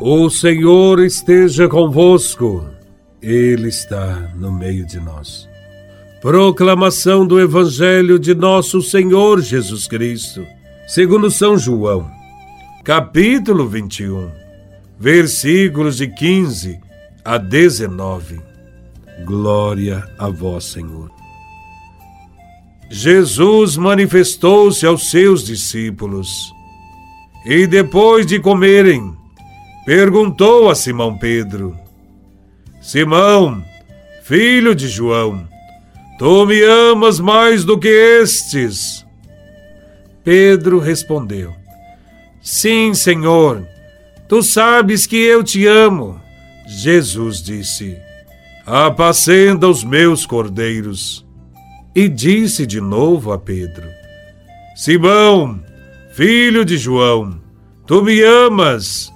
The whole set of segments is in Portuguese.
O Senhor esteja convosco, Ele está no meio de nós. Proclamação do Evangelho de Nosso Senhor Jesus Cristo, segundo São João, capítulo 21, versículos de 15 a 19. Glória a Vós, Senhor. Jesus manifestou-se aos seus discípulos e, depois de comerem, perguntou a Simão Pedro: Simão, filho de João, tu me amas mais do que estes? Pedro respondeu: Sim, Senhor, tu sabes que eu te amo. Jesus disse: Apacenda os meus cordeiros. E disse de novo a Pedro: Simão, filho de João, tu me amas?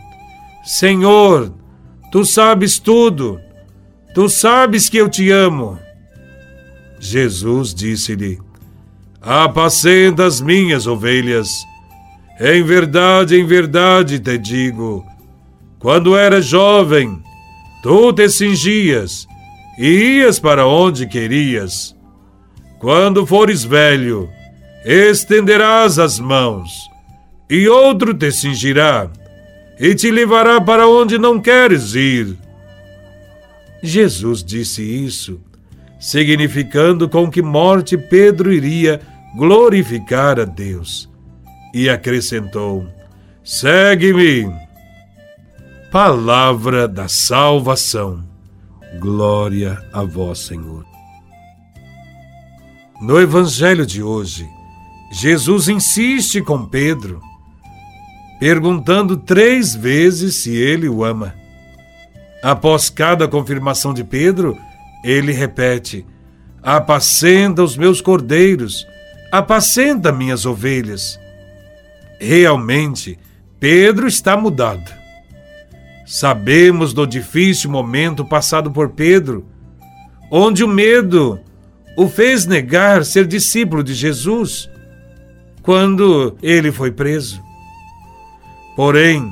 Senhor, tu sabes tudo, tu sabes que eu te amo. Jesus disse-lhe: Apacenda as minhas ovelhas. Em verdade, em verdade te digo: quando eras jovem, tu te cingias e ias para onde querias. Quando fores velho, estenderás as mãos, e outro te cingirá e te levará para onde não queres ir. Jesus disse isso, significando com que morte Pedro iria glorificar a Deus. E acrescentou: Segue-me. Palavra da salvação. Glória a vós, Senhor. No Evangelho de hoje, Jesus insiste com Pedro perguntando três vezes se ele o ama. Após cada confirmação de Pedro, ele repete: Apacenta os meus cordeiros, apacenta minhas ovelhas. Realmente, Pedro está mudado. Sabemos do difícil momento passado por Pedro, onde o medo o fez negar ser discípulo de Jesus quando ele foi preso. Porém,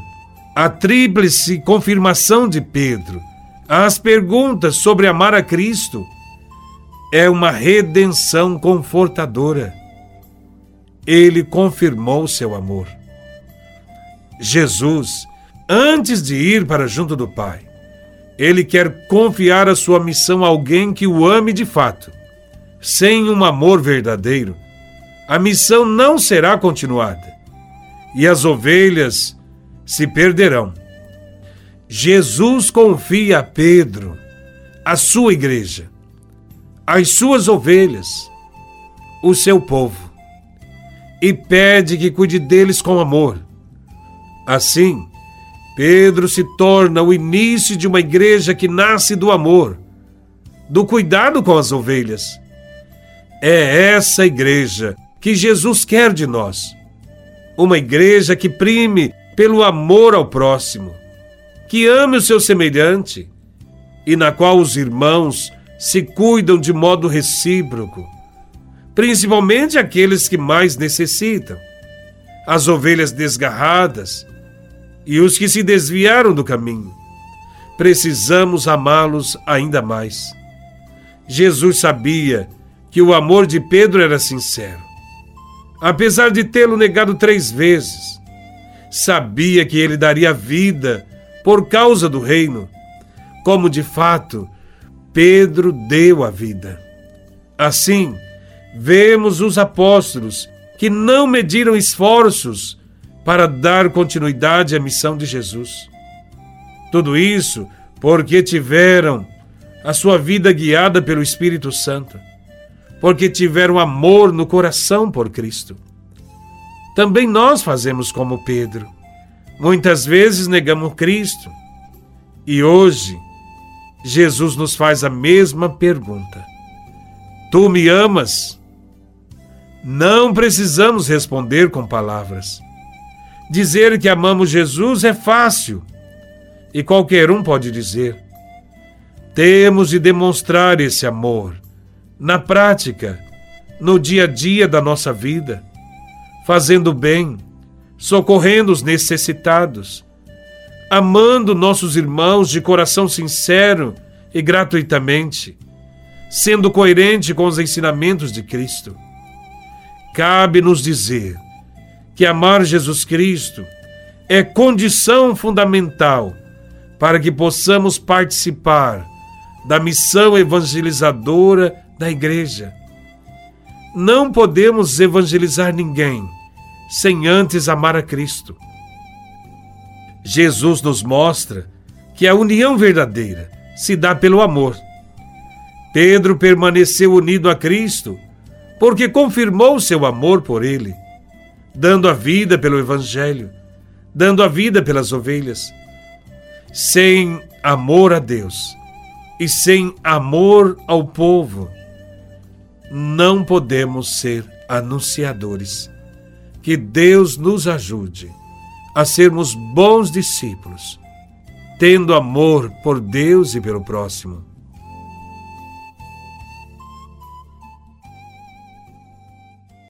a tríplice confirmação de Pedro às perguntas sobre amar a Cristo é uma redenção confortadora. Ele confirmou seu amor. Jesus, antes de ir para junto do Pai, ele quer confiar a sua missão a alguém que o ame de fato. Sem um amor verdadeiro, a missão não será continuada e as ovelhas se perderão. Jesus confia a Pedro, a sua igreja, as suas ovelhas, o seu povo, e pede que cuide deles com amor. Assim, Pedro se torna o início de uma igreja que nasce do amor, do cuidado com as ovelhas. É essa igreja que Jesus quer de nós uma igreja que prime pelo amor ao próximo, que ame o seu semelhante e na qual os irmãos se cuidam de modo recíproco, principalmente aqueles que mais necessitam, as ovelhas desgarradas e os que se desviaram do caminho. Precisamos amá-los ainda mais. Jesus sabia que o amor de Pedro era sincero apesar de tê-lo negado três vezes. Sabia que ele daria vida por causa do reino, como de fato Pedro deu a vida. Assim, vemos os apóstolos que não mediram esforços para dar continuidade à missão de Jesus. Tudo isso porque tiveram a sua vida guiada pelo Espírito Santo porque tiveram amor no coração por Cristo. Também nós fazemos como Pedro. Muitas vezes negamos Cristo, E hoje, Jesus nos faz a mesma pergunta: Tu me amas? Não precisamos responder com palavras. Dizer que amamos Jesus é fácil e qualquer um pode dizer. Temos de demonstrar esse amor na prática, no dia a dia da nossa vida, fazendo bem, socorrendo os necessitados, amando nossos irmãos de coração sincero e gratuitamente, sendo coerente com os ensinamentos de Cristo. Cabe-nos dizer que amar Jesus Cristo é condição fundamental para que possamos participar da missão evangelizadora da igreja. Não podemos evangelizar ninguém sem antes amar a Cristo. Jesus nos mostra que a união verdadeira se dá pelo amor. Pedro permaneceu unido a Cristo porque confirmou seu amor por ele dando a vida pelo Evangelho, dando a vida pelas ovelhas. Sem amor a Deus e sem amor ao povo, não podemos ser anunciadores. Que Deus nos ajude a sermos bons discípulos, tendo amor por Deus e pelo próximo.